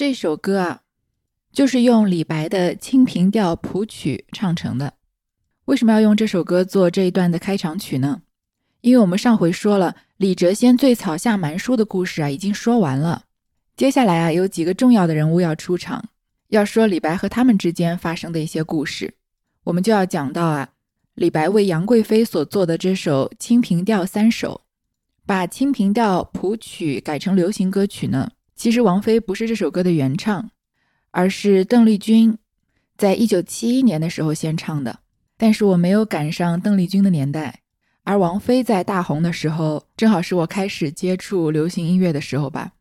这首歌啊，就是用李白的《清平调》谱曲唱成的。为什么要用这首歌做这一段的开场曲呢？因为我们上回说了李谪仙醉草下蛮书的故事啊，已经说完了。接下来啊，有几个重要的人物要出场，要说李白和他们之间发生的一些故事。我们就要讲到啊，李白为杨贵妃所做的这首《清平调》三首，把《清平调》谱曲改成流行歌曲呢。其实王菲不是这首歌的原唱，而是邓丽君在一九七一年的时候先唱的。但是我没有赶上邓丽君的年代，而王菲在大红的时候，正好是我开始接触流行音乐的时候吧。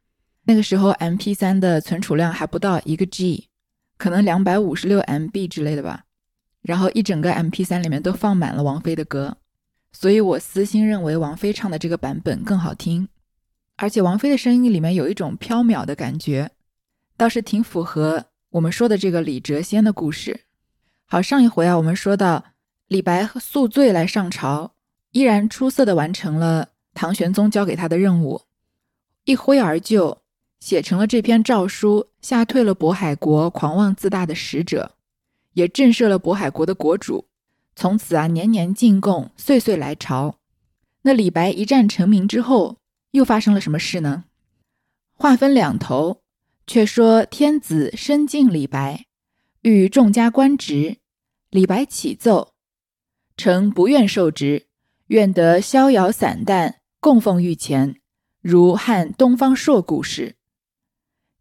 那个时候 M P 三的存储量还不到一个 G，可能两百五十六 M B 之类的吧。然后一整个 M P 三里面都放满了王菲的歌，所以我私心认为王菲唱的这个版本更好听。而且王菲的声音里面有一种飘渺的感觉，倒是挺符合我们说的这个李谪仙的故事。好，上一回啊，我们说到李白宿醉来上朝，依然出色的完成了唐玄宗交给他的任务，一挥而就，写成了这篇诏书，吓退了渤海国狂妄自大的使者，也震慑了渤海国的国主。从此啊，年年进贡，岁岁来朝。那李白一战成名之后，又发生了什么事呢？话分两头，却说天子深敬李白，欲重加官职。李白启奏，臣不愿受职，愿得逍遥散淡，供奉御前，如汉东方朔故事。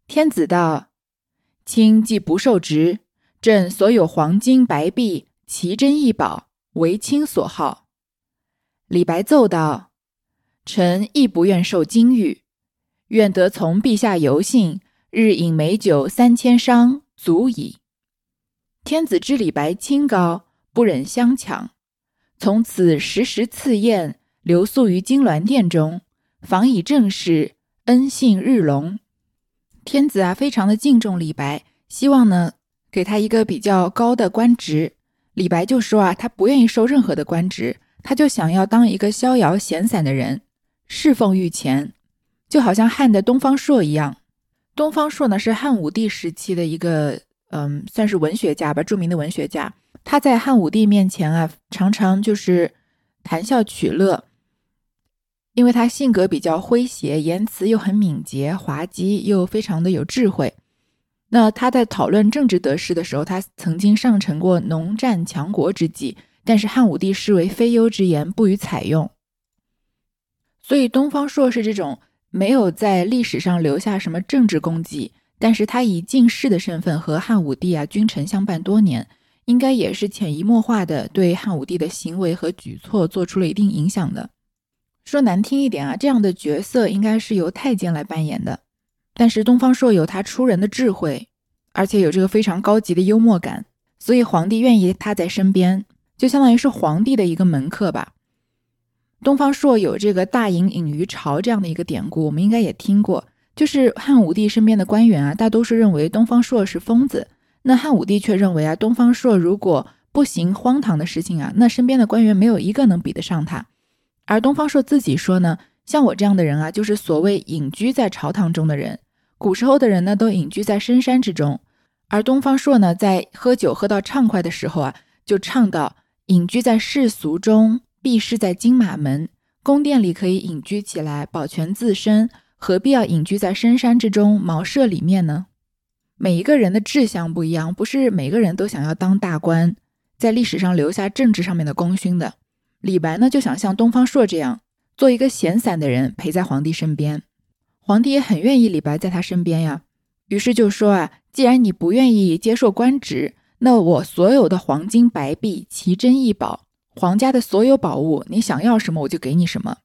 天子道：“卿既不受职，朕所有黄金白璧、奇珍异宝，为卿所好。”李白奏道。臣亦不愿受金玉，愿得从陛下游幸，日饮美酒三千觞，足矣。天子知李白清高，不忍相抢，从此时时赐宴，留宿于金銮殿中，访以正事，恩信日隆。天子啊，非常的敬重李白，希望呢给他一个比较高的官职。李白就说啊，他不愿意受任何的官职，他就想要当一个逍遥闲散的人。侍奉御前，就好像汉的东方朔一样。东方朔呢是汉武帝时期的一个，嗯，算是文学家吧，著名的文学家。他在汉武帝面前啊，常常就是谈笑取乐，因为他性格比较诙谐，言辞又很敏捷、滑稽，又非常的有智慧。那他在讨论政治得失的时候，他曾经上陈过农战强国之计，但是汉武帝视为非优之言，不予采用。所以东方朔是这种没有在历史上留下什么政治功绩，但是他以进士的身份和汉武帝啊君臣相伴多年，应该也是潜移默化的对汉武帝的行为和举措做出了一定影响的。说难听一点啊，这样的角色应该是由太监来扮演的。但是东方朔有他出人的智慧，而且有这个非常高级的幽默感，所以皇帝愿意他在身边，就相当于是皇帝的一个门客吧。东方朔有这个“大隐隐于朝”这样的一个典故，我们应该也听过。就是汉武帝身边的官员啊，大多数认为东方朔是疯子，那汉武帝却认为啊，东方朔如果不行荒唐的事情啊，那身边的官员没有一个能比得上他。而东方朔自己说呢，像我这样的人啊，就是所谓隐居在朝堂中的人。古时候的人呢，都隐居在深山之中，而东方朔呢，在喝酒喝到畅快的时候啊，就唱到：隐居在世俗中。避世在金马门宫殿里可以隐居起来，保全自身，何必要隐居在深山之中茅舍里面呢？每一个人的志向不一样，不是每个人都想要当大官，在历史上留下政治上面的功勋的。李白呢，就想像东方朔这样，做一个闲散的人，陪在皇帝身边。皇帝也很愿意李白在他身边呀，于是就说啊，既然你不愿意接受官职，那我所有的黄金白璧、奇珍异宝。皇家的所有宝物，你想要什么我就给你什么。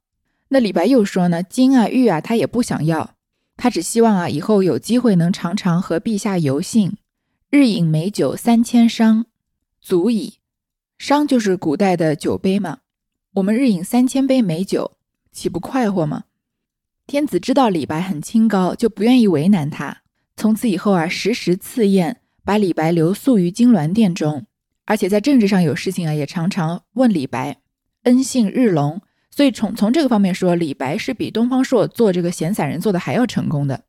那李白又说呢，金啊玉啊他也不想要，他只希望啊以后有机会能常常和陛下游幸，日饮美酒三千觞，足矣。觞就是古代的酒杯嘛，我们日饮三千杯美酒，岂不快活吗？天子知道李白很清高，就不愿意为难他，从此以后啊时时赐宴，把李白留宿于金銮殿中。而且在政治上有事情啊，也常常问李白，恩信日隆。所以从从这个方面说，李白是比东方朔做这个闲散人做的还要成功的。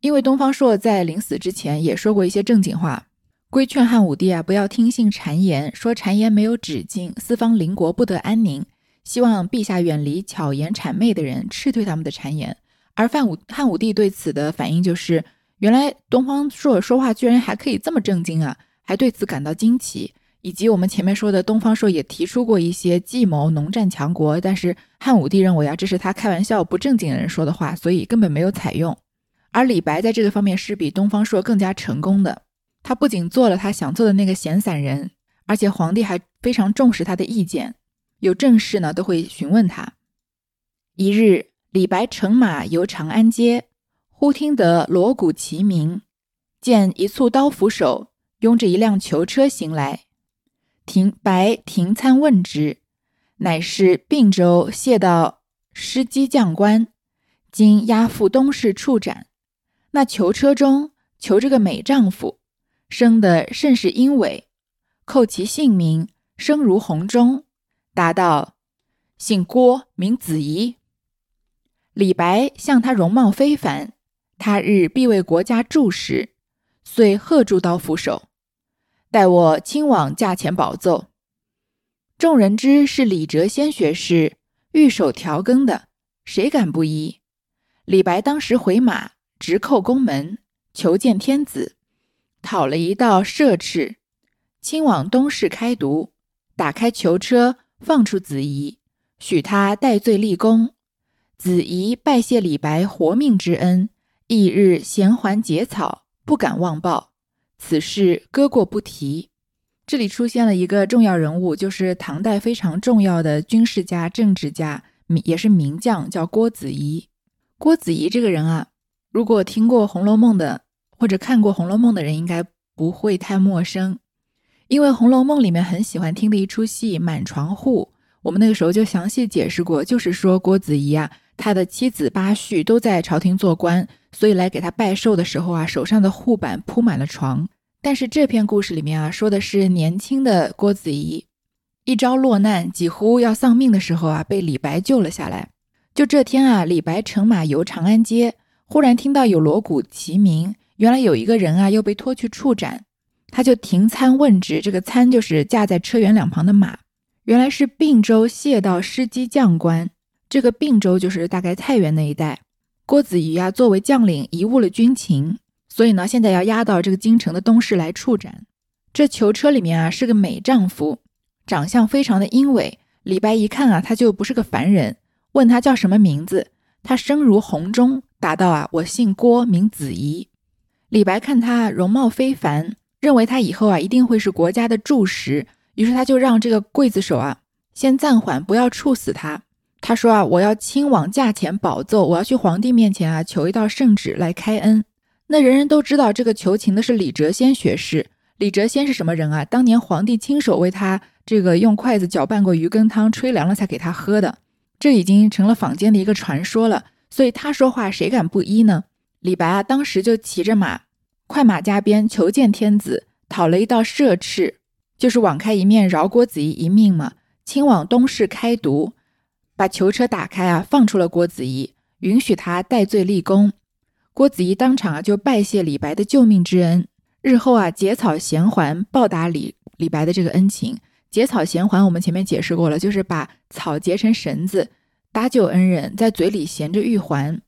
因为东方朔在临死之前也说过一些正经话，规劝汉武帝啊，不要听信谗言，说谗言没有止境，四方邻国不得安宁。希望陛下远离巧言谄媚的人，斥退他们的谗言。而范武汉武帝对此的反应就是，原来东方朔说话居然还可以这么正经啊，还对此感到惊奇。以及我们前面说的东方朔也提出过一些计谋，农战强国，但是汉武帝认为啊，这是他开玩笑、不正经的人说的话，所以根本没有采用。而李白在这个方面是比东方朔更加成功的，他不仅做了他想做的那个闲散人，而且皇帝还非常重视他的意见，有正事呢都会询问他。一日，李白乘马游长安街，忽听得锣鼓齐鸣，见一簇刀斧手拥着一辆囚车行来。停白停参问之，乃是并州谢道师机将官，今押赴东市处斩。那囚车中囚着个美丈夫，生得甚是英伟。叩其姓名，声如洪钟，答道：“姓郭，名子仪。”李白向他容貌非凡，他日必为国家柱石，遂贺住刀斧手。待我亲往驾前保奏。众人知是李哲先学士御手调羹的，谁敢不依？李白当时回马，直叩宫门，求见天子，讨了一道赦敕，亲往东市开读，打开囚车，放出子仪，许他戴罪立功。子仪拜谢李白活命之恩，翌日衔环结草，不敢忘报。此事搁过不提。这里出现了一个重要人物，就是唐代非常重要的军事家、政治家，也是名将，叫郭子仪。郭子仪这个人啊，如果听过《红楼梦》的或者看过《红楼梦》的人，应该不会太陌生，因为《红楼梦》里面很喜欢听的一出戏《满床户》，我们那个时候就详细解释过，就是说郭子仪啊，他的妻子八婿都在朝廷做官，所以来给他拜寿的时候啊，手上的护板铺满了床。但是这篇故事里面啊，说的是年轻的郭子仪一朝落难，几乎要丧命的时候啊，被李白救了下来。就这天啊，李白乘马游长安街，忽然听到有锣鼓齐鸣，原来有一个人啊又被拖去处斩，他就停餐问职。这个餐就是架在车辕两旁的马，原来是并州谢道师机将官。这个并州就是大概太原那一带。郭子仪啊，作为将领，贻误了军情。所以呢，现在要押到这个京城的东市来处斩。这囚车里面啊是个美丈夫，长相非常的英伟。李白一看啊，他就不是个凡人，问他叫什么名字，他声如洪钟，答道啊，我姓郭，名子仪。李白看他容貌非凡，认为他以后啊一定会是国家的柱石，于是他就让这个刽子手啊先暂缓，不要处死他。他说啊，我要亲往驾前保奏，我要去皇帝面前啊求一道圣旨来开恩。那人人都知道这个求情的是李哲仙学士。李哲仙是什么人啊？当年皇帝亲手为他这个用筷子搅拌过鱼羹汤，吹凉了才给他喝的，这已经成了坊间的一个传说了。所以他说话谁敢不依呢？李白啊，当时就骑着马，快马加鞭求见天子，讨了一道赦敕，就是网开一面，饶郭子仪一命嘛。亲往东市开读，把囚车打开啊，放出了郭子仪，允许他戴罪立功。郭子仪当场啊就拜谢李白的救命之恩。日后啊，结草衔环报答李李白的这个恩情。结草衔环，我们前面解释过了，就是把草结成绳子，搭救恩人，在嘴里衔着玉环。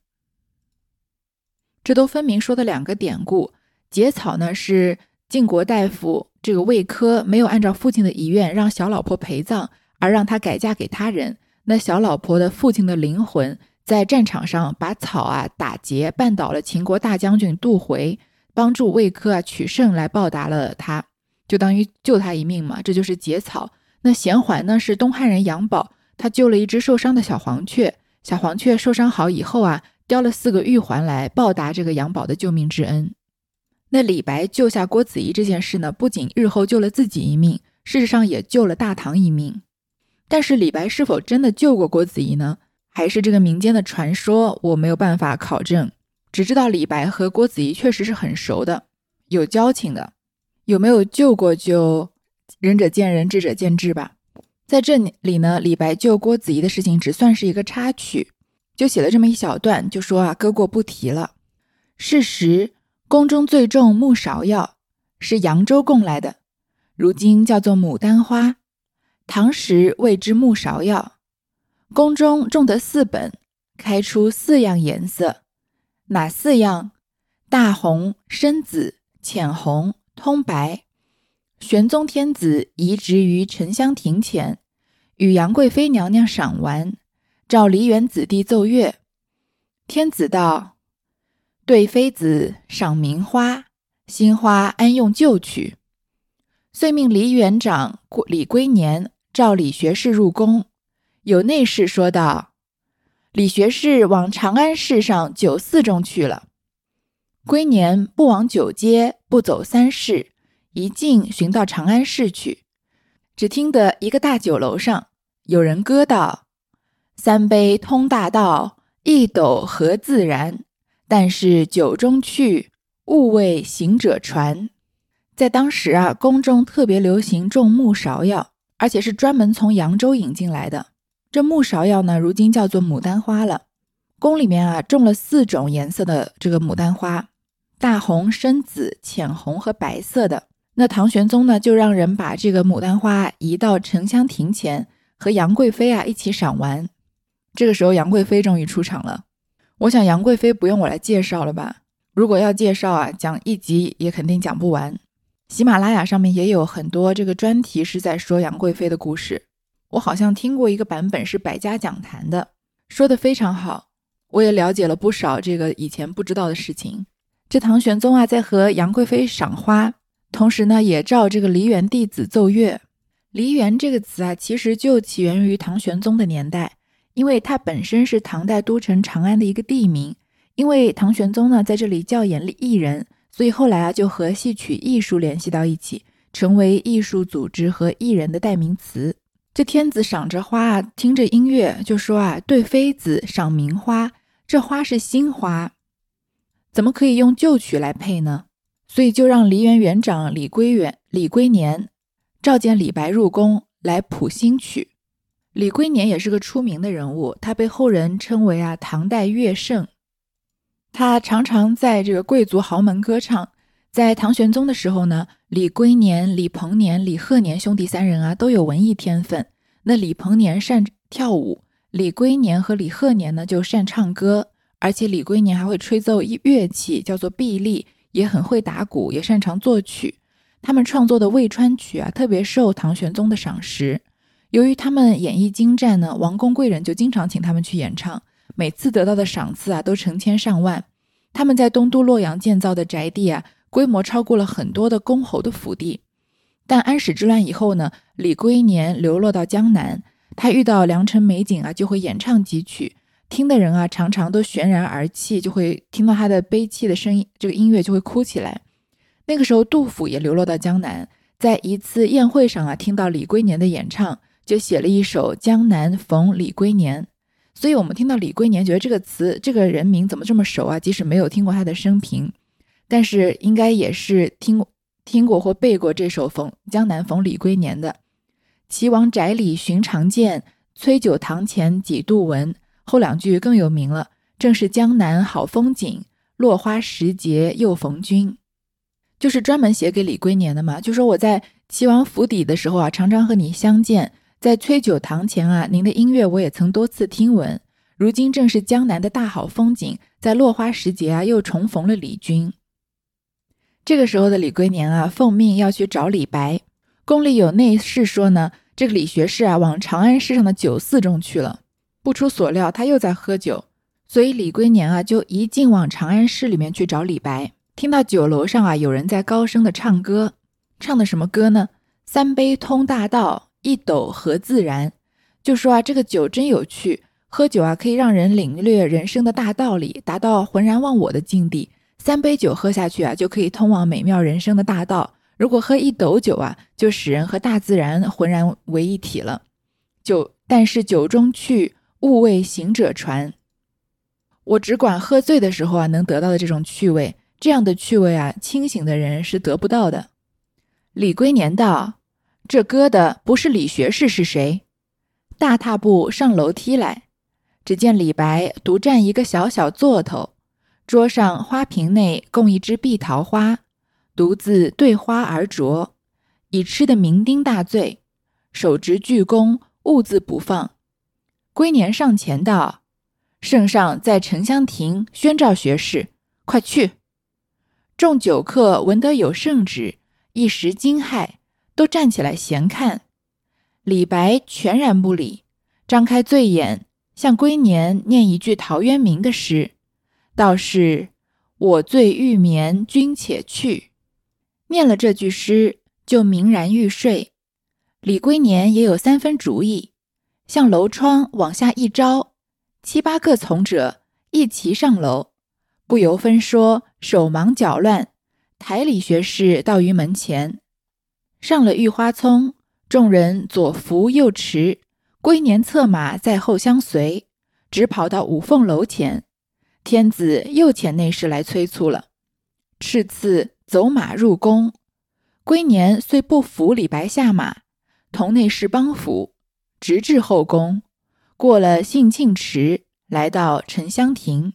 这都分明说的两个典故。结草呢，是晋国大夫这个魏科没有按照父亲的遗愿让小老婆陪葬，而让她改嫁给他人。那小老婆的父亲的灵魂在战场上把草啊打结，绊倒了秦国大将军杜回。帮助魏科啊取胜来报答了他，就当于救他一命嘛。这就是结草。那衔环呢？是东汉人杨宝，他救了一只受伤的小黄雀。小黄雀受伤好以后啊，叼了四个玉环来报答这个杨宝的救命之恩。那李白救下郭子仪这件事呢，不仅日后救了自己一命，事实上也救了大唐一命。但是李白是否真的救过郭子仪呢？还是这个民间的传说？我没有办法考证。只知道李白和郭子仪确实是很熟的，有交情的，有没有救过就仁者见仁，智者见智吧。在这里呢，李白救郭子仪的事情只算是一个插曲，就写了这么一小段，就说啊，搁过不提了。事实宫中最重木芍药，是扬州贡来的，如今叫做牡丹花。唐时谓之木芍药，宫中种得四本，开出四样颜色。哪四样？大红、深紫、浅红、通白。玄宗天子移植于沉香亭前，与杨贵妃娘娘赏玩，召梨园子弟奏乐。天子道：“对妃子赏名花，新花安用旧曲？”遂命梨园长李龟年召李学士入宫。有内侍说道。李学士往长安市上酒肆中去了。归年不往九街，不走三市，一径寻到长安市去。只听得一个大酒楼上有人歌道：“三杯通大道，一斗合自然。但是酒中去，勿为行者传。”在当时啊，宫中特别流行种木芍药，而且是专门从扬州引进来的。这木芍药呢，如今叫做牡丹花了。宫里面啊，种了四种颜色的这个牡丹花，大红、深紫、浅红和白色的。那唐玄宗呢，就让人把这个牡丹花移到沉香亭前，和杨贵妃啊一起赏玩。这个时候，杨贵妃终于出场了。我想，杨贵妃不用我来介绍了吧？如果要介绍啊，讲一集也肯定讲不完。喜马拉雅上面也有很多这个专题是在说杨贵妃的故事。我好像听过一个版本是百家讲坛的，说的非常好。我也了解了不少这个以前不知道的事情。这唐玄宗啊，在和杨贵妃赏花，同时呢，也召这个梨园弟子奏乐。梨园这个词啊，其实就起源于唐玄宗的年代，因为它本身是唐代都城长安的一个地名。因为唐玄宗呢，在这里教演艺人，所以后来啊，就和戏曲艺术联系到一起，成为艺术组织和艺人的代名词。这天子赏着花啊，听着音乐，就说啊：“对妃子赏名花，这花是新花，怎么可以用旧曲来配呢？”所以就让梨园园长李龟远、李龟年召见李白入宫来谱新曲。李龟年也是个出名的人物，他被后人称为啊唐代乐圣。他常常在这个贵族豪门歌唱。在唐玄宗的时候呢，李龟年、李鹏年、李鹤年兄弟三人啊都有文艺天分。那李鹏年善跳舞，李龟年和李鹤年呢就善唱歌，而且李龟年还会吹奏乐器，叫做臂力，也很会打鼓，也擅长作曲。他们创作的《渭川曲》啊，特别受唐玄宗的赏识。由于他们演绎精湛呢，王公贵人就经常请他们去演唱，每次得到的赏赐啊都成千上万。他们在东都洛阳建造的宅地啊。规模超过了很多的公侯的府地，但安史之乱以后呢，李龟年流落到江南，他遇到良辰美景啊，就会演唱几曲，听的人啊常常都悬然而泣，就会听到他的悲泣的声音，这个音乐就会哭起来。那个时候，杜甫也流落到江南，在一次宴会上啊，听到李龟年的演唱，就写了一首《江南逢李龟年》。所以，我们听到李龟年，觉得这个词、这个人名怎么这么熟啊？即使没有听过他的生平，但是应该也是听过、听过或背过这首《逢江南逢李龟年》的。岐王宅里寻常见，崔九堂前几度闻。后两句更有名了，正是江南好风景，落花时节又逢君。就是专门写给李龟年的嘛。就说我在齐王府邸的时候啊，常常和你相见。在崔九堂前啊，您的音乐我也曾多次听闻。如今正是江南的大好风景，在落花时节啊，又重逢了李君。这个时候的李龟年啊，奉命要去找李白。宫里有内侍说呢，这个李学士啊，往长安市上的酒肆中去了。不出所料，他又在喝酒，所以李龟年啊，就一径往长安市里面去找李白。听到酒楼上啊，有人在高声的唱歌，唱的什么歌呢？三杯通大道。一斗何自然？就说啊，这个酒真有趣，喝酒啊可以让人领略人生的大道理，达到浑然忘我的境地。三杯酒喝下去啊，就可以通往美妙人生的大道。如果喝一斗酒啊，就使人和大自然浑然为一体了。酒，但是酒中趣，物为行者传。我只管喝醉的时候啊，能得到的这种趣味，这样的趣味啊，清醒的人是得不到的。李龟年道。这歌的不是李学士是谁？大踏步上楼梯来，只见李白独占一个小小座头，桌上花瓶内供一支碧桃花，独自对花而酌，已吃得酩酊大醉，手执巨弓，兀自不放。龟年上前道：“圣上在沉香亭宣召学士，快去！”众酒客闻得有圣旨，一时惊骇。都站起来闲看，李白全然不理，张开醉眼向龟年念一句陶渊明的诗，道是“我醉欲眠君且去”。念了这句诗，就明然欲睡。李龟年也有三分主意，向楼窗往下一招，七八个从者一齐上楼，不由分说，手忙脚乱，抬李学士到于门前。上了御花丛，众人左扶右持，龟年策马在后相随，直跑到五凤楼前。天子又遣内侍来催促了，敕赐走马入宫。龟年虽不扶李白下马，同内侍帮扶，直至后宫，过了兴庆池，来到沉香亭。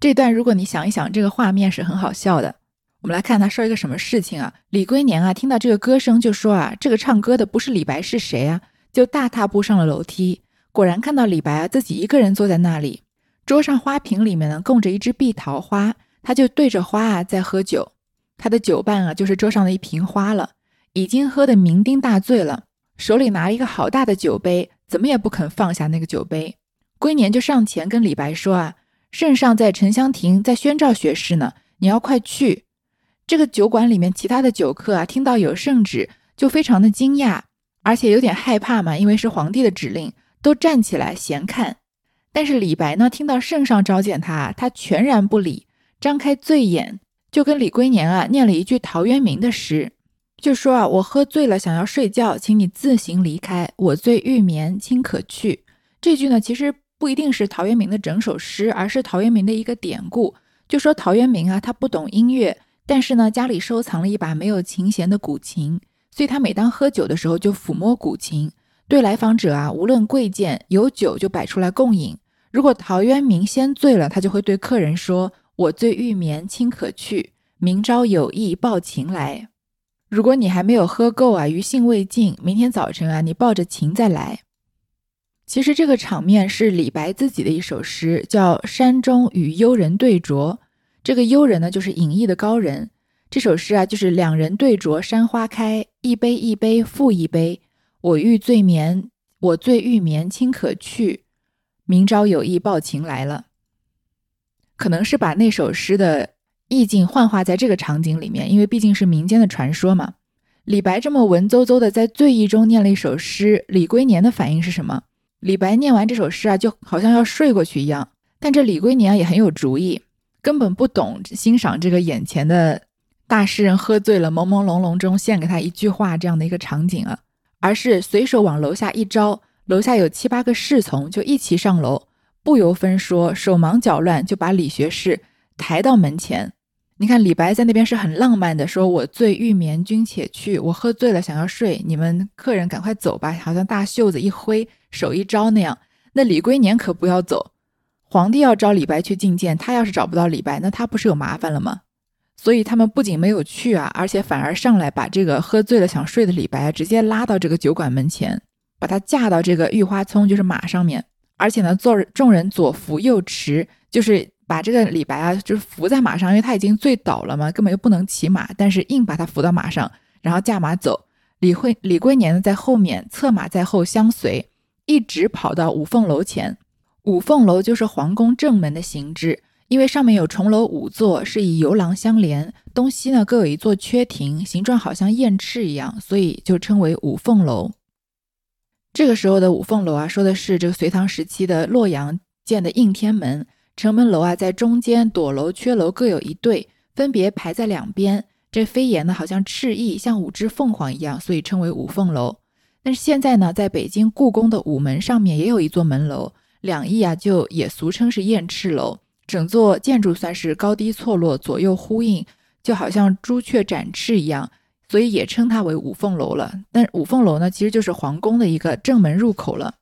这段如果你想一想，这个画面是很好笑的。我们来看他说一个什么事情啊？李龟年啊，听到这个歌声就说啊，这个唱歌的不是李白是谁啊？就大踏步上了楼梯，果然看到李白啊自己一个人坐在那里，桌上花瓶里面呢供着一支碧桃花，他就对着花啊在喝酒，他的酒伴啊就是桌上的一瓶花了，已经喝得酩酊大醉了，手里拿了一个好大的酒杯，怎么也不肯放下那个酒杯。龟年就上前跟李白说啊，圣上在沉香亭在宣召学士呢，你要快去。这个酒馆里面，其他的酒客啊，听到有圣旨，就非常的惊讶，而且有点害怕嘛，因为是皇帝的指令，都站起来闲看。但是李白呢，听到圣上召见他，他全然不理，张开醉眼，就跟李龟年啊念了一句陶渊明的诗，就说啊，我喝醉了，想要睡觉，请你自行离开。我醉欲眠，卿可去。这句呢，其实不一定是陶渊明的整首诗，而是陶渊明的一个典故，就说陶渊明啊，他不懂音乐。但是呢，家里收藏了一把没有琴弦的古琴，所以他每当喝酒的时候就抚摸古琴，对来访者啊，无论贵贱，有酒就摆出来共饮。如果陶渊明先醉了，他就会对客人说：“我醉欲眠，卿可去，明朝有意抱琴来。”如果你还没有喝够啊，余兴未尽，明天早晨啊，你抱着琴再来。其实这个场面是李白自己的一首诗，叫《山中与幽人对酌》。这个幽人呢，就是隐逸的高人。这首诗啊，就是两人对酌山花开，一杯一杯复一杯。我欲醉眠，我醉欲眠，卿可去。明朝有意抱琴来了。可能是把那首诗的意境幻化在这个场景里面，因为毕竟是民间的传说嘛。李白这么文绉绉的在醉意中念了一首诗，李龟年的反应是什么？李白念完这首诗啊，就好像要睡过去一样。但这李龟年也很有主意，根本不懂欣赏这个眼前的大诗人喝醉了，朦朦胧胧中献给他一句话这样的一个场景啊，而是随手往楼下一招，楼下有七八个侍从就一起上楼，不由分说，手忙脚乱就把李学士抬到门前。你看李白在那边是很浪漫的，说我醉欲眠君且去，我喝醉了想要睡，你们客人赶快走吧，好像大袖子一挥，手一招那样。那李龟年可不要走，皇帝要招李白去觐见，他要是找不到李白，那他不是有麻烦了吗？所以他们不仅没有去啊，而且反而上来把这个喝醉了想睡的李白直接拉到这个酒馆门前，把他架到这个玉花葱，就是马上面，而且呢，做众人左扶右持，就是。把这个李白啊，就是扶在马上，因为他已经醉倒了嘛，根本就不能骑马，但是硬把他扶到马上，然后驾马走。李惠李龟年呢在后面，策马在后相随，一直跑到五凤楼前。五凤楼就是皇宫正门的形制，因为上面有重楼五座，是以游廊相连，东西呢各有一座缺亭，形状好像燕翅一样，所以就称为五凤楼。这个时候的五凤楼啊，说的是这个隋唐时期的洛阳建的应天门。城门楼啊，在中间，垛楼、阙楼各有一对，分别排在两边。这飞檐呢，好像翅翼，像五只凤凰一样，所以称为五凤楼。但是现在呢，在北京故宫的午门上面也有一座门楼，两翼啊，就也俗称是燕翅楼。整座建筑算是高低错落，左右呼应，就好像朱雀展翅一样，所以也称它为五凤楼了。但五凤楼呢，其实就是皇宫的一个正门入口了。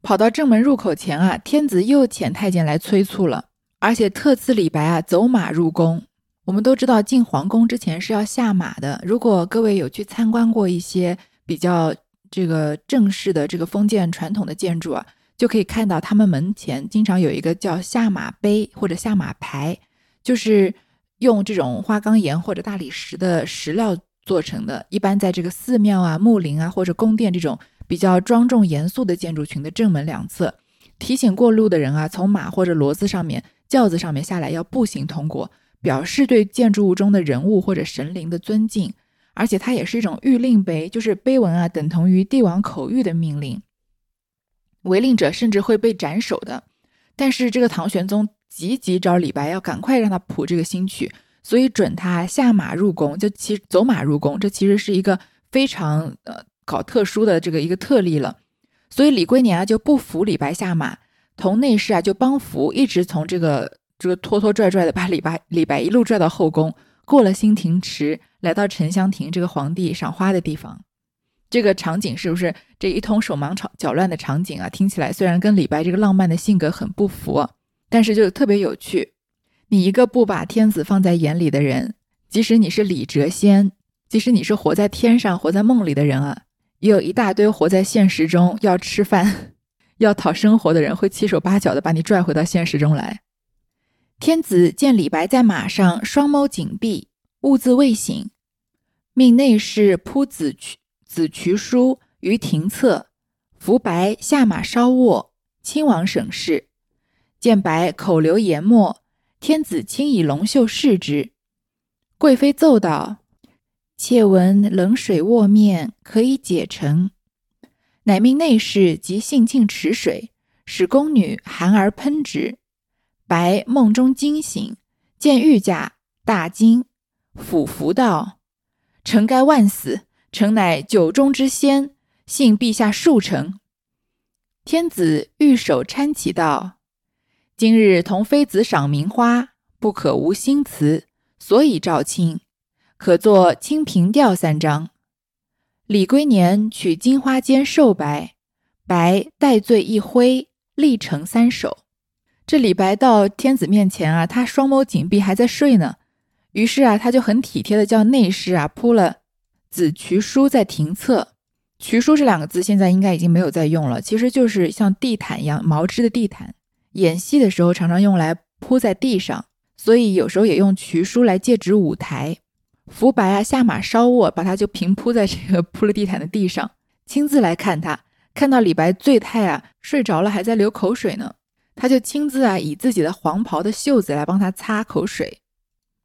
跑到正门入口前啊，天子又遣太监来催促了，而且特赐李白啊走马入宫。我们都知道进皇宫之前是要下马的。如果各位有去参观过一些比较这个正式的这个封建传统的建筑啊，就可以看到他们门前经常有一个叫下马碑或者下马牌，就是用这种花岗岩或者大理石的石料做成的。一般在这个寺庙啊、墓陵啊或者宫殿这种。比较庄重严肃的建筑群的正门两侧，提醒过路的人啊，从马或者骡子上面、轿子上面下来要步行通过，表示对建筑物中的人物或者神灵的尊敬。而且它也是一种谕令碑，就是碑文啊，等同于帝王口谕的命令。违令者甚至会被斩首的。但是这个唐玄宗急急找李白，要赶快让他谱这个新曲，所以准他下马入宫，就骑走马入宫。这其实是一个非常呃。搞特殊的这个一个特例了，所以李龟年啊就不扶李白下马，同内侍啊就帮扶，一直从这个这个拖拖拽拽的把李白李白一路拽到后宫，过了新亭池，来到沉香亭这个皇帝赏花的地方。这个场景是不是这一通手忙脚乱的场景啊？听起来虽然跟李白这个浪漫的性格很不符，但是就特别有趣。你一个不把天子放在眼里的人，即使你是李谪仙，即使你是活在天上、活在梦里的人啊。也有一大堆活在现实中要吃饭、要讨生活的人，会七手八脚的把你拽回到现实中来。天子见李白在马上，双眸紧闭，兀自未醒，命内侍铺子去子渠书于庭侧，扶白下马稍卧，亲王省事。见白口流言沫，天子轻以龙袖拭之。贵妃奏道。妾闻冷水卧面可以解成，乃命内侍及性庆池水，使宫女含而喷之。白梦中惊醒，见御驾，大惊，俯伏道：“臣该万死，臣乃酒中之仙，幸陛下恕臣。”天子玉手搀起道：“今日同妃子赏名花，不可无新词，所以召卿。”可作《清平调》三章。李龟年取金花间瘦白，白带醉一挥，立成三首。这李白到天子面前啊，他双眸紧闭，还在睡呢。于是啊，他就很体贴的叫内侍啊铺了紫衢书在庭侧。渠书这两个字现在应该已经没有在用了，其实就是像地毯一样毛织的地毯。演戏的时候常常用来铺在地上，所以有时候也用渠书来借指舞台。福白啊，下马稍卧，把他就平铺在这个铺了地毯的地上，亲自来看他。看到李白醉态啊，睡着了，还在流口水呢，他就亲自啊，以自己的黄袍的袖子来帮他擦口水。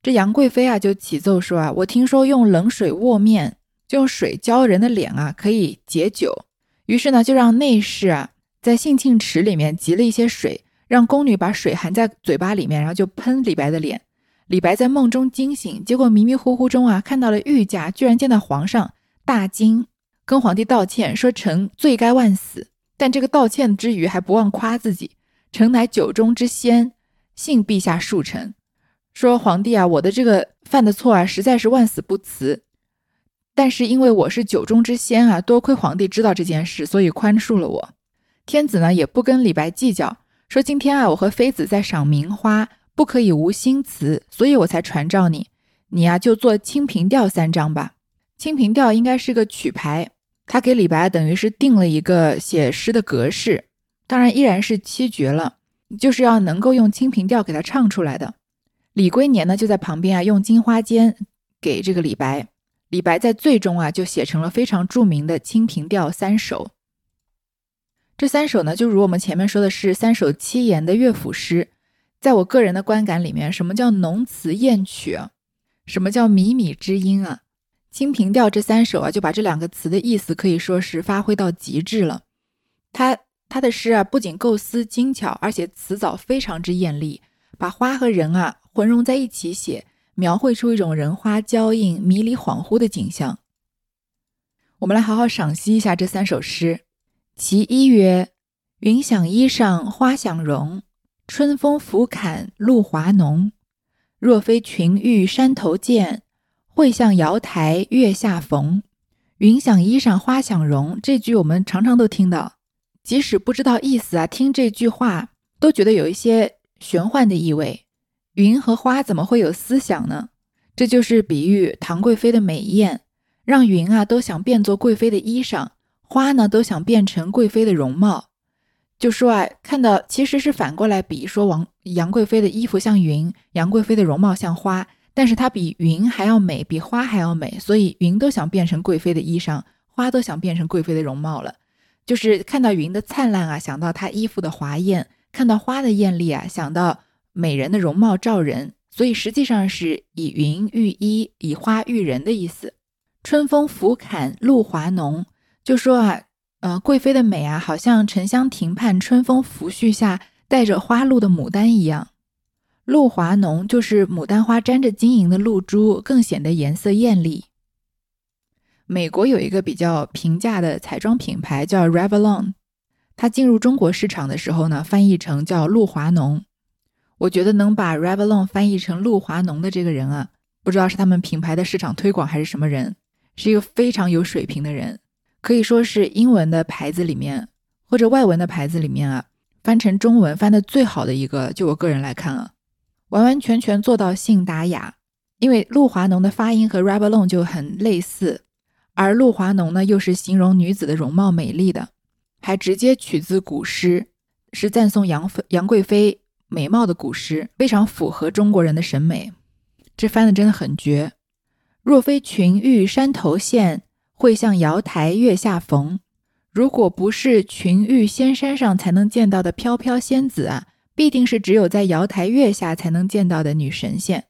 这杨贵妃啊，就启奏说啊，我听说用冷水卧面，就用水浇人的脸啊，可以解酒。于是呢，就让内侍啊，在兴庆池里面集了一些水，让宫女把水含在嘴巴里面，然后就喷李白的脸。李白在梦中惊醒，结果迷迷糊糊中啊，看到了御驾，居然见到皇上，大惊，跟皇帝道歉，说臣罪该万死。但这个道歉之余，还不忘夸自己，臣乃酒中之仙，幸陛下恕臣。说皇帝啊，我的这个犯的错啊，实在是万死不辞。但是因为我是酒中之仙啊，多亏皇帝知道这件事，所以宽恕了我。天子呢也不跟李白计较，说今天啊，我和妃子在赏名花。不可以无新词，所以我才传召你。你呀，就做《清平调》三章吧。《清平调》应该是个曲牌，他给李白等于是定了一个写诗的格式，当然依然是七绝了，就是要能够用《清平调》给他唱出来的。李龟年呢，就在旁边啊，用金花笺给这个李白。李白在最终啊，就写成了非常著名的《清平调》三首。这三首呢，就如我们前面说的是三首七言的乐府诗。在我个人的观感里面，什么叫浓词艳曲？什么叫靡靡之音啊？《清平调》这三首啊，就把这两个词的意思可以说是发挥到极致了。他他的诗啊，不仅构思精巧，而且词藻非常之艳丽，把花和人啊混融在一起写，描绘出一种人花交映、迷离恍惚的景象。我们来好好赏析一下这三首诗。其一曰：“云想衣裳花想容。”春风拂槛露华浓，若非群玉山头见，会向瑶台月下逢。云想衣裳花想容，这句我们常常都听到，即使不知道意思啊，听这句话都觉得有一些玄幻的意味。云和花怎么会有思想呢？这就是比喻唐贵妃的美艳，让云啊都想变作贵妃的衣裳，花呢都想变成贵妃的容貌。就说啊，看到其实是反过来比，说王杨贵妃的衣服像云，杨贵妃的容貌像花，但是她比云还要美，比花还要美，所以云都想变成贵妃的衣裳，花都想变成贵妃的容貌了。就是看到云的灿烂啊，想到她衣服的华艳；看到花的艳丽啊，想到美人的容貌照人。所以实际上是以云喻衣，以花喻人的意思。春风拂槛露华浓，就说啊。呃，贵妃的美啊，好像沉香亭畔春风拂絮下带着花露的牡丹一样。露华浓就是牡丹花沾着晶莹的露珠，更显得颜色艳丽。美国有一个比较平价的彩妆品牌叫 Revlon，它进入中国市场的时候呢，翻译成叫露华浓。我觉得能把 Revlon 翻译成露华浓的这个人啊，不知道是他们品牌的市场推广还是什么人，是一个非常有水平的人。可以说是英文的牌子里面，或者外文的牌子里面啊，翻成中文翻的最好的一个。就我个人来看啊，完完全全做到信达雅。因为露华浓的发音和 Revlon 就很类似，而露华浓呢又是形容女子的容貌美丽的，还直接取自古诗，是赞颂杨妃杨贵妃美貌的古诗，非常符合中国人的审美。这翻的真的很绝。若非群玉山头见。会向瑶台月下逢，如果不是群玉仙山上才能见到的飘飘仙子啊，必定是只有在瑶台月下才能见到的女神仙。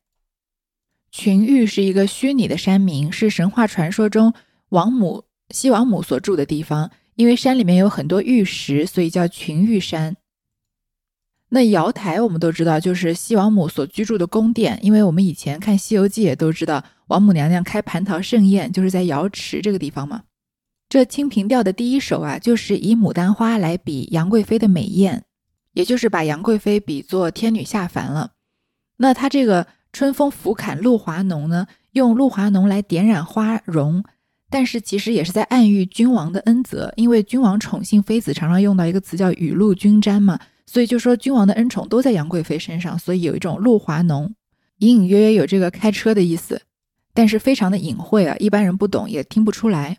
群玉是一个虚拟的山名，是神话传说中王母西王母所住的地方。因为山里面有很多玉石，所以叫群玉山。那瑶台我们都知道，就是西王母所居住的宫殿。因为我们以前看《西游记》也都知道。王母娘娘开蟠桃盛宴，就是在瑶池这个地方嘛。这《清平调》的第一首啊，就是以牡丹花来比杨贵妃的美艳，也就是把杨贵妃比作天女下凡了。那他这个“春风拂槛露华浓”呢，用露华浓来点染花容，但是其实也是在暗喻君王的恩泽，因为君王宠幸妃子，常常用到一个词叫雨露均沾嘛，所以就说君王的恩宠都在杨贵妃身上，所以有一种露华浓，隐隐约约有这个开车的意思。但是非常的隐晦啊，一般人不懂也听不出来。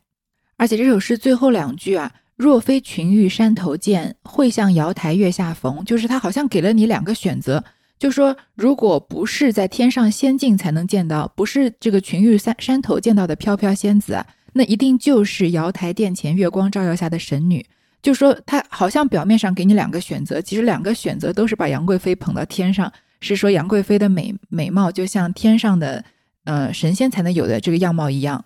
而且这首诗最后两句啊，“若非群玉山头见，会向瑶台月下逢”，就是他好像给了你两个选择，就说如果不是在天上仙境才能见到，不是这个群玉山山头见到的飘飘仙子，那一定就是瑶台殿前月光照耀下的神女。就说他好像表面上给你两个选择，其实两个选择都是把杨贵妃捧到天上，是说杨贵妃的美美貌就像天上的。呃，神仙才能有的这个样貌一样，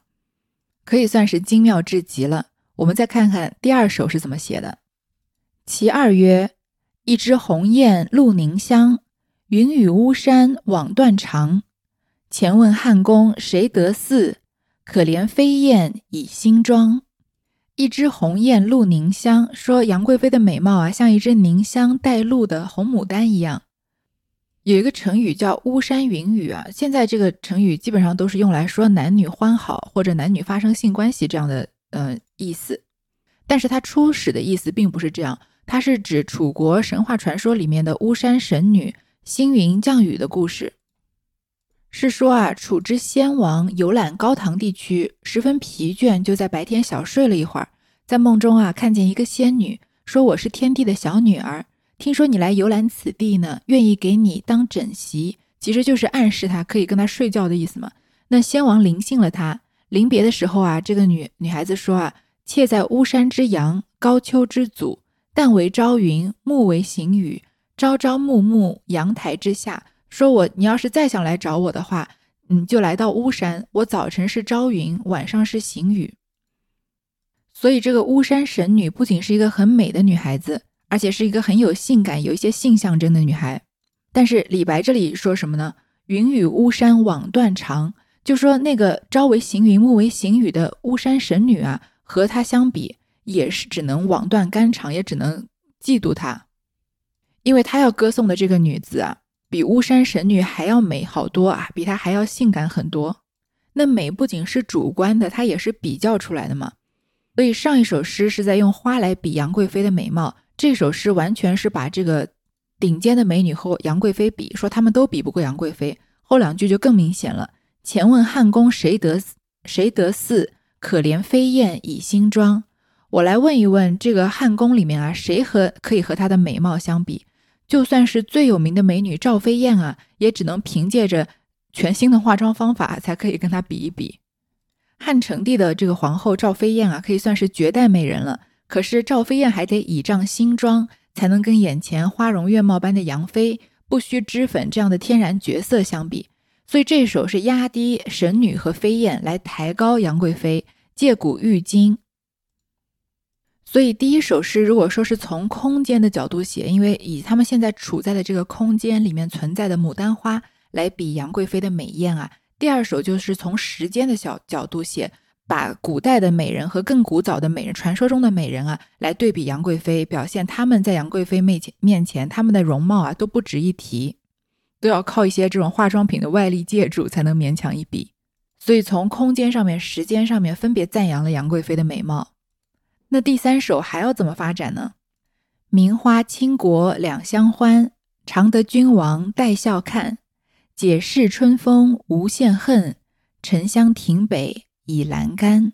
可以算是精妙至极了。我们再看看第二首是怎么写的：“其二曰：一枝红艳露凝香，云雨巫山枉断肠。前问汉宫谁得似？可怜飞燕倚新妆。一枝红艳露凝香，说杨贵妃的美貌啊，像一只凝香带露的红牡丹一样。有一个成语叫“巫山云雨”啊，现在这个成语基本上都是用来说男女欢好或者男女发生性关系这样的呃意思。但是它初始的意思并不是这样，它是指楚国神话传说里面的巫山神女星云降雨的故事。是说啊，楚之先王游览高唐地区，十分疲倦，就在白天小睡了一会儿，在梦中啊，看见一个仙女，说：“我是天帝的小女儿，听说你来游览此地呢，愿意给你当枕席。”其实就是暗示他可以跟他睡觉的意思嘛。那先王临幸了他，临别的时候啊，这个女女孩子说啊：“妾在巫山之阳，高丘之祖，旦为朝云，暮为行雨，朝朝暮暮，阳台之下。”说我，你要是再想来找我的话，你就来到巫山。我早晨是朝云，晚上是行雨。所以这个巫山神女不仅是一个很美的女孩子，而且是一个很有性感、有一些性象征的女孩。但是李白这里说什么呢？云雨巫山枉断肠，就说那个朝为行云，暮为行雨的巫山神女啊，和她相比，也是只能枉断肝肠，也只能嫉妒她，因为她要歌颂的这个女子啊。比巫山神女还要美好多啊，比她还要性感很多。那美不仅是主观的，它也是比较出来的嘛。所以上一首诗是在用花来比杨贵妃的美貌，这首诗完全是把这个顶尖的美女和杨贵妃比，说他们都比不过杨贵妃。后两句就更明显了：前问汉宫谁得谁得似？可怜飞燕倚新妆。我来问一问这个汉宫里面啊，谁和可以和她的美貌相比？就算是最有名的美女赵飞燕啊，也只能凭借着全新的化妆方法才可以跟她比一比。汉成帝的这个皇后赵飞燕啊，可以算是绝代美人了。可是赵飞燕还得倚仗新妆，才能跟眼前花容月貌般的杨妃、不需脂粉这样的天然绝色相比。所以这首是压低神女和飞燕，来抬高杨贵妃，借古喻今。所以第一首诗，如果说是从空间的角度写，因为以他们现在处在的这个空间里面存在的牡丹花来比杨贵妃的美艳啊。第二首就是从时间的小角度写，把古代的美人和更古早的美人，传说中的美人啊，来对比杨贵妃，表现他们在杨贵妃面前面前，他们的容貌啊都不值一提，都要靠一些这种化妆品的外力借助才能勉强一比。所以从空间上面、时间上面分别赞扬了杨贵妃的美貌。那第三首还要怎么发展呢？名花倾国两相欢，常得君王带笑看。解释春风无限恨，沉香亭北倚阑干。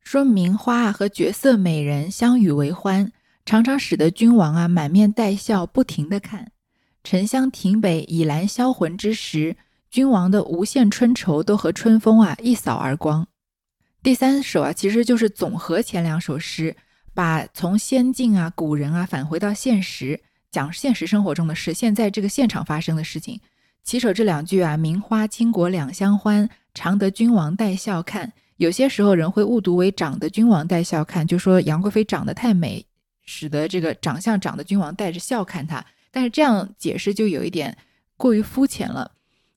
说名花啊和绝色美人相与为欢，常常使得君王啊满面带笑，不停的看。沉香亭北倚阑销魂之时，君王的无限春愁都和春风啊一扫而光。第三首啊，其实就是总和前两首诗，把从仙境啊、古人啊返回到现实，讲现实生活中的事，现在这个现场发生的事情。起首这两句啊，“名花倾国两相欢，常得君王带笑看。”有些时候人会误读为“长得君王带笑看”，就说杨贵妃长得太美，使得这个长相长得君王带着笑看她。但是这样解释就有一点过于肤浅了。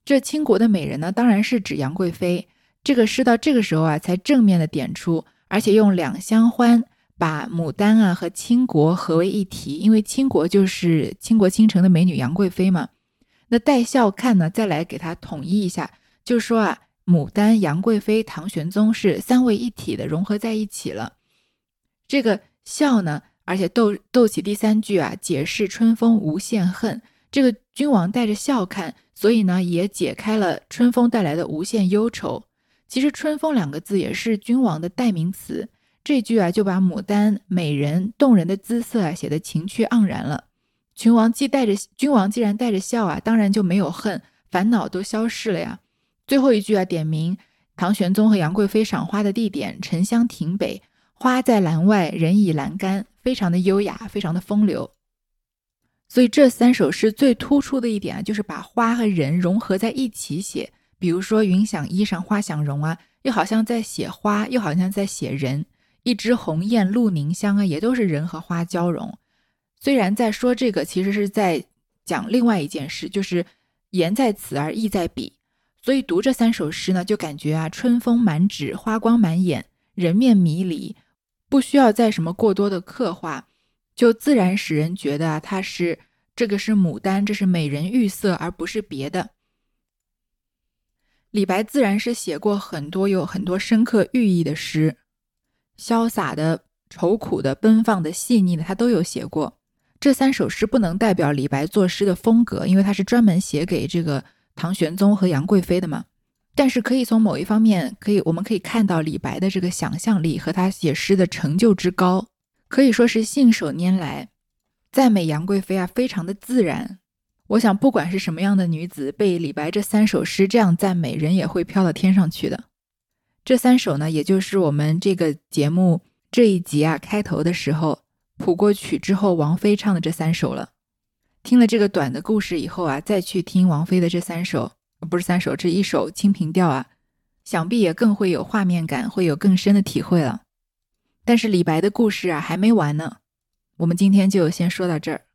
这倾国的美人呢，当然是指杨贵妃。这个诗到这个时候啊，才正面的点出，而且用两相欢把牡丹啊和倾国合为一体，因为倾国就是倾国倾城的美女杨贵妃嘛。那带笑看呢，再来给它统一一下，就是说啊，牡丹、杨贵妃、唐玄宗是三位一体的，融合在一起了。这个笑呢，而且逗逗起第三句啊，解释春风无限恨，这个君王带着笑看，所以呢，也解开了春风带来的无限忧愁。其实“春风”两个字也是君王的代名词，这句啊就把牡丹美人动人的姿色啊写得情趣盎然了。君王既带着君王既然带着笑啊，当然就没有恨，烦恼都消逝了呀。最后一句啊点明唐玄宗和杨贵妃赏花的地点——沉香亭北，花在栏外，人倚栏杆，非常的优雅，非常的风流。所以这三首诗最突出的一点啊，就是把花和人融合在一起写。比如说“云想衣裳花想容”啊，又好像在写花，又好像在写人；“一枝红艳露凝香”啊，也都是人和花交融。虽然在说这个，其实是在讲另外一件事，就是言在此而意在彼。所以读这三首诗呢，就感觉啊，春风满纸，花光满眼，人面迷离，不需要再什么过多的刻画，就自然使人觉得啊，它是这个是牡丹，这是美人玉色，而不是别的。李白自然是写过很多有很多深刻寓意的诗，潇洒的、愁苦的、奔放的、细腻的，他都有写过。这三首诗不能代表李白作诗的风格，因为他是专门写给这个。唐玄宗和杨贵妃的嘛，但是可以从某一方面，可以我们可以看到李白的这个想象力和他写诗的成就之高，可以说是信手拈来。赞美杨贵妃啊，非常的自然。我想，不管是什么样的女子，被李白这三首诗这样赞美，人也会飘到天上去的。这三首呢，也就是我们这个节目这一集啊开头的时候谱过曲之后，王菲唱的这三首了。听了这个短的故事以后啊，再去听王菲的这三首，不是三首，这一首《清平调》啊，想必也更会有画面感，会有更深的体会了。但是李白的故事啊还没完呢，我们今天就先说到这儿。